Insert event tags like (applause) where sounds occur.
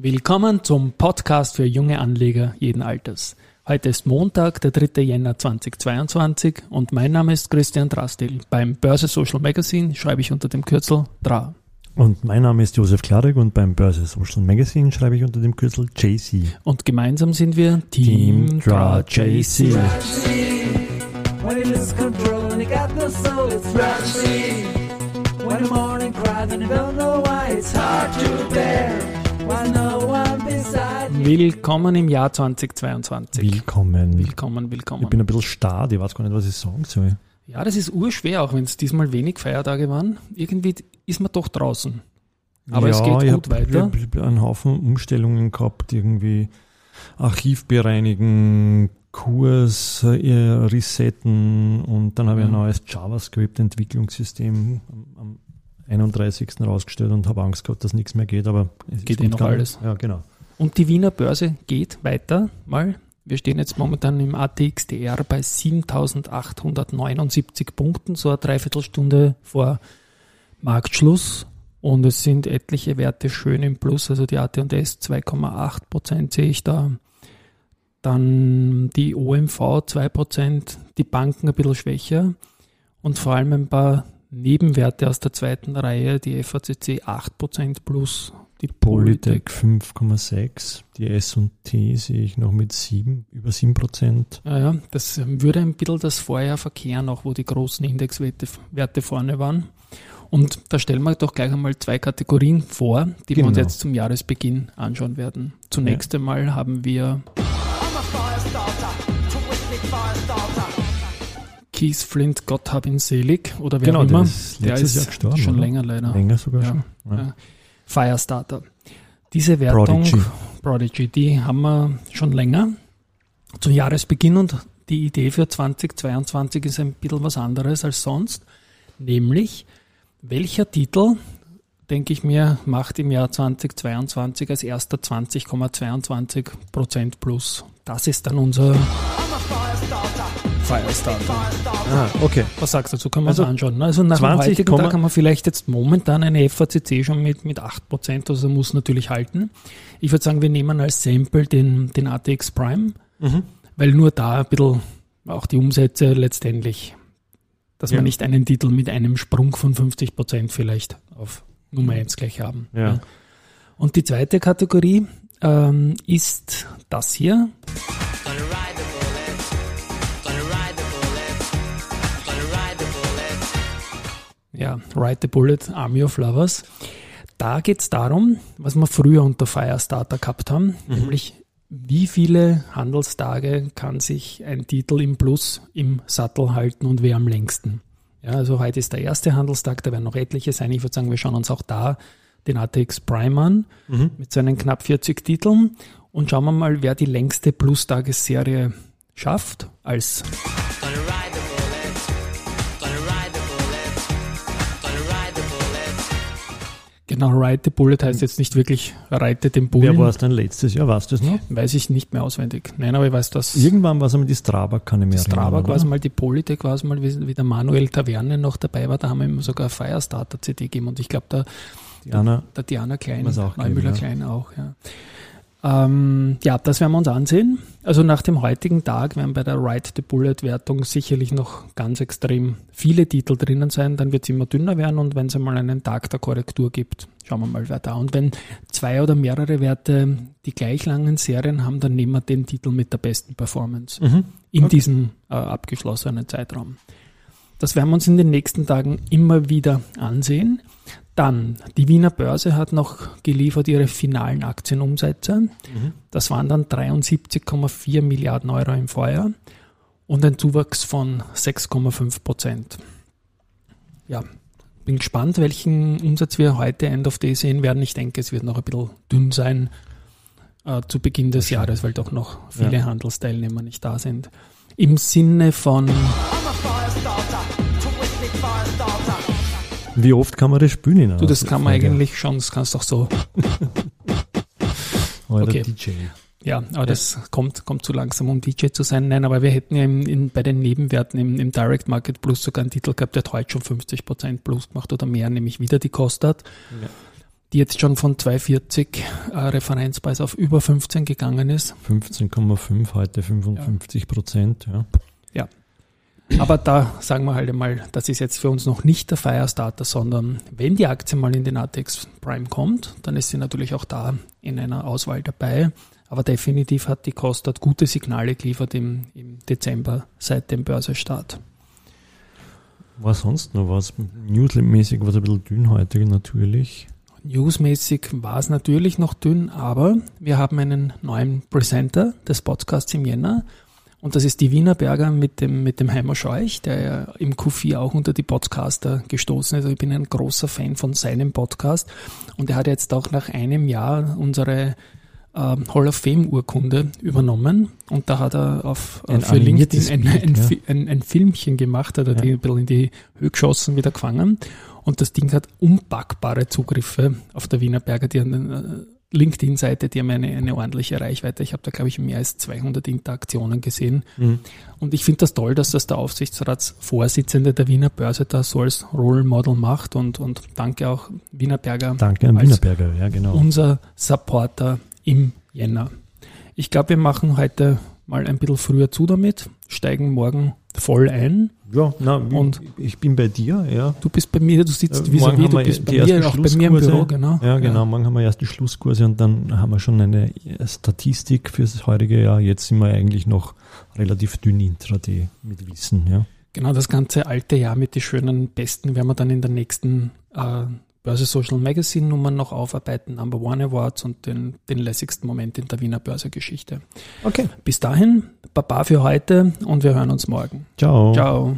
Willkommen zum Podcast für junge Anleger jeden Alters. Heute ist Montag, der 3. Jänner 2022 und mein Name ist Christian Drastil. Beim Börse Social Magazine schreibe ich unter dem Kürzel DRA. Und mein Name ist Josef Klarek und beim Börse Social Magazine schreibe ich unter dem Kürzel JC. Und gemeinsam sind wir Team Team Dra JC. When he loses control and he got no soul, it's Roxy. When the morning cries and you don't know why, it's hard to bear. Willkommen im Jahr 2022. Willkommen. Willkommen, Ich willkommen. bin ein bisschen starr, ich weiß gar nicht, was ich sagen soll. Ja, das ist urschwer, auch wenn es diesmal wenig Feiertage waren. Irgendwie ist man doch draußen. Aber es geht ich gut hab, weiter. Ich habe einen Haufen Umstellungen gehabt, irgendwie Archiv bereinigen, Kurs äh, resetten und dann habe ich ein Mhm. neues JavaScript-Entwicklungssystem 31. rausgestellt und habe Angst gehabt, dass nichts mehr geht, aber es Geht eh noch alles. Ja, genau. Und die Wiener Börse geht weiter mal. Wir stehen jetzt momentan im ATXDR bei 7879 Punkten, so eine Dreiviertelstunde vor Marktschluss. Und es sind etliche Werte schön im Plus, also die AT&S 2,8 Prozent sehe ich da. Dann die OMV 2 Prozent, die Banken ein bisschen schwächer und vor allem ein paar Nebenwerte aus der zweiten Reihe, die FACC 8 Prozent plus, die Polytech 5,6%, die S&T sehe ich noch mit 7, über 7 Prozent. Ja, ja, das würde ein bisschen das Vorjahr verkehren, auch wo die großen Indexwerte Werte vorne waren. Und da stellen wir doch gleich einmal zwei Kategorien vor, die wir uns Genau. jetzt zum Jahresbeginn anschauen werden. Zunächst einmal haben wir Keith Flint, Gott hab ihn selig, oder wer Genau, auch immer. der ist letztes Jahr gestorben, schon oder? länger leider. Länger sogar Ja. schon. Ja. Ja. Firestarter. Diese Wertung, Prodigy. Prodigy, die haben wir schon länger zum Jahresbeginn und die Idee für 2022 ist ein bisschen was anderes als sonst, nämlich welcher Titel, denke ich mir, macht im Jahr 2022 als erster 20,22 Prozent plus. Das ist dann unser Firestarter. Ah, okay. Was sagst du dazu? Können wir Also anschauen. Also nach dem 20, heutigen Tag haben wir vielleicht jetzt momentan eine FACC schon mit, mit 8%, also muss natürlich halten. Ich würde sagen, wir nehmen als Sample den, den ATX Prime, Mhm. weil nur da ein bisschen auch die Umsätze letztendlich, dass Ja. wir nicht einen Titel mit einem Sprung von 50% vielleicht auf Nummer 1 gleich haben. Ja. Und die zweite Kategorie ähm, ist das hier. Ja, Ride the Bullet, Army of Lovers. Da geht es darum, was wir früher unter Firestarter gehabt haben, nämlich wie viele Handelstage kann sich ein Titel im Plus im Sattel halten und wer am längsten. Ja, also heute ist der erste Handelstag, da werden noch etliche sein. Ich würde sagen, wir schauen uns auch da den ATX Prime an mit seinen knapp 40 Titeln und schauen wir mal, wer die längste Plus-Tagesserie schafft als Genau, Ride the Bullet heißt jetzt nicht wirklich Reite den Bullen. Wer war es denn letztes Jahr? Weißt du es noch? Weiß ich nicht mehr auswendig. Nein, aber ich weiß, dass Irgendwann war es einmal die Strabag, kann ich mir das Strabag erinnern. war es mal, die Polytech war es mal, wie, wie der Manuel Taverne noch dabei war, da haben wir ihm sogar Firestarter CD gegeben und ich glaube, der, Die Anna, der Diana Klein, Neumüller ja. Klein auch, ja. Ähm, ja, das werden wir uns ansehen. Also nach dem heutigen Tag werden bei der Ride the Bullet Wertung sicherlich noch ganz extrem viele Titel drinnen sein. Dann wird es immer dünner werden und wenn es einmal einen Tag der Korrektur gibt, schauen wir mal, wer da. Und wenn zwei oder mehrere Werte die gleich langen Serien haben, dann nehmen wir den Titel mit der besten Performance Mhm. in Okay. diesem äh, abgeschlossenen Zeitraum. Das werden wir uns in den nächsten Tagen immer wieder ansehen. Dann, die Wiener Börse hat noch geliefert ihre finalen Aktienumsätze. Mhm. Das waren dann 73,4 Milliarden Euro im Vorjahr und ein Zuwachs von 6,5 Prozent. Ja, bin gespannt, welchen Umsatz wir heute End of Day sehen werden. Ich denke, es wird noch ein bisschen dünn sein äh, zu Beginn des Jahres, weil doch noch viele Ja. Handelsteilnehmer nicht da sind. Im Sinne von, Wie oft kann man das spielen? in einer du, das kann man eigentlich schon, das kannst du auch so (laughs) Okay. DJ. Ja, aber das kommt, kommt zu langsam, um DJ zu sein. Nein, aber wir hätten ja im, in, bei den Nebenwerten im, im Direct Market Plus sogar einen Titel gehabt, der hat heute schon 50% Plus gemacht oder mehr, nämlich wieder die Kostat. Ja. die jetzt schon von 2,40 äh, Referenzpreis auf über 15 gegangen ist. 15,5, heute 55 Prozent. Ja. Aber da sagen wir halt einmal, das ist jetzt für uns noch nicht der Firestarter, sondern wenn die Aktie mal in den ATX Prime kommt, dann ist sie natürlich auch da in einer Auswahl dabei. Aber definitiv hat die Kostat gute Signale geliefert im, im Dezember seit dem Börsestart. War sonst noch was? Newsletter-mäßig war es ein bisschen dünn heute natürlich. Newsmäßig war es natürlich noch dünn, aber wir haben einen neuen Presenter des Podcasts im Jänner und das ist die Wienerberger mit dem, mit dem Heimer Scheuch, der ja im Q4 auch unter die Podcaster gestoßen ist. Also ich bin ein großer Fan von seinem Podcast. Und er hat jetzt auch nach einem Jahr unsere äh, Hall of Fame Urkunde übernommen. Und da hat er auf, äh, Ein für LinkedIn ein, ein, ja. Fi- ein, ein Filmchen gemacht, hat er die ein bisschen in die Höhe geschossen, wieder gefangen. Und das Ding hat unpackbare Zugriffe auf der Wienerberger, die an den, äh, LinkedIn-Seite, die haben eine, eine ordentliche Reichweite. Ich habe da, glaube ich, mehr als 200 Interaktionen gesehen. Mhm. Und ich finde das toll, dass das der Aufsichtsratsvorsitzende der Wiener Börse da so als Role Model macht und, und danke auch Wienerberger, Danke an Als- Wienerberger, ja genau. unser Supporter im Jänner. Ich glaube, wir machen heute mal ein bisschen früher zu damit, steigen morgen voll ein. ja, na, Und- ich bin bei dir, ja. Du bist bei mir, du sitzt Äh, vis vis du bist bei mir, auch bei mir im. Büro, genau. Ja, genau. Morgen haben wir erst die Schlusskurse und dann haben wir schon eine Statistik fürs heutige Jahr. Jetzt sind wir eigentlich noch relativ dünn intraday mit Wissen, ja. Genau, das ganze alte Jahr mit den schönen Besten werden wir dann in der nächsten äh, Börse Social Magazine Nummern noch aufarbeiten, Number One Awards und den, den lässigsten Moment in der Wiener Börsegeschichte. Okay. Bis dahin, Baba für heute und wir hören uns morgen. Ciao. Ciao.